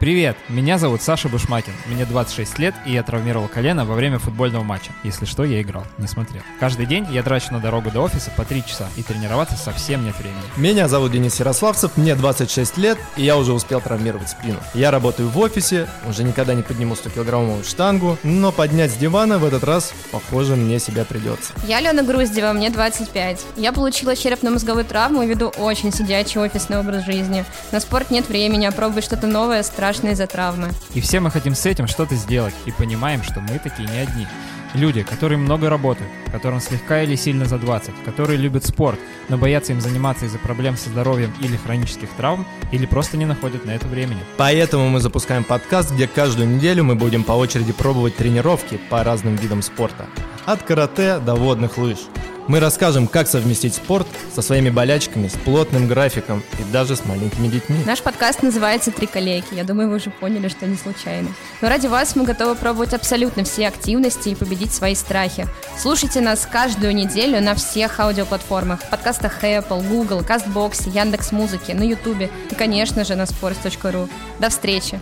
Привет, меня зовут Саша Бушмакин, мне 26 лет, и я травмировал колено во время футбольного матча. Если что, я играл, не смотрел. Каждый день я трачу на дорогу до офиса по 3 часа, и тренироваться совсем нет времени. Меня зовут Денис Ярославцев, мне 26 лет, и я уже успел травмировать спину. Я работаю в офисе, уже никогда не подниму 100-килограммовую штангу, но поднять с дивана в этот раз, похоже, мне себя придется. Я Лена Груздева, мне 25. Я получила черепно-мозговую травму и веду очень сидячий офисный образ жизни. На спорт нет времени, а пробовать что-то новое страшно из-за травмы. И все мы хотим с этим что-то сделать, и понимаем, что мы такие не одни. Люди, которые много работают, которым слегка или сильно за 20, которые любят спорт, но боятся им заниматься из-за проблем со здоровьем или хронических травм, или просто не находят на это времени. Поэтому мы запускаем подкаст, где каждую неделю мы будем по очереди пробовать тренировки по разным видам спорта. От карате до водных лыж. Мы расскажем, как совместить спорт со своими болячками, с плотным графиком и даже с маленькими детьми. Наш подкаст называется «Три коллеги». Я думаю, вы уже поняли, что не случайно. Но ради вас мы готовы пробовать абсолютно все активности и победить свои страхи. Слушайте нас каждую неделю на всех аудиоплатформах, подкастах Apple, Google, CastBox, Яндекс.Музыки, на Ютубе и, конечно же, на sports.ru. До встречи!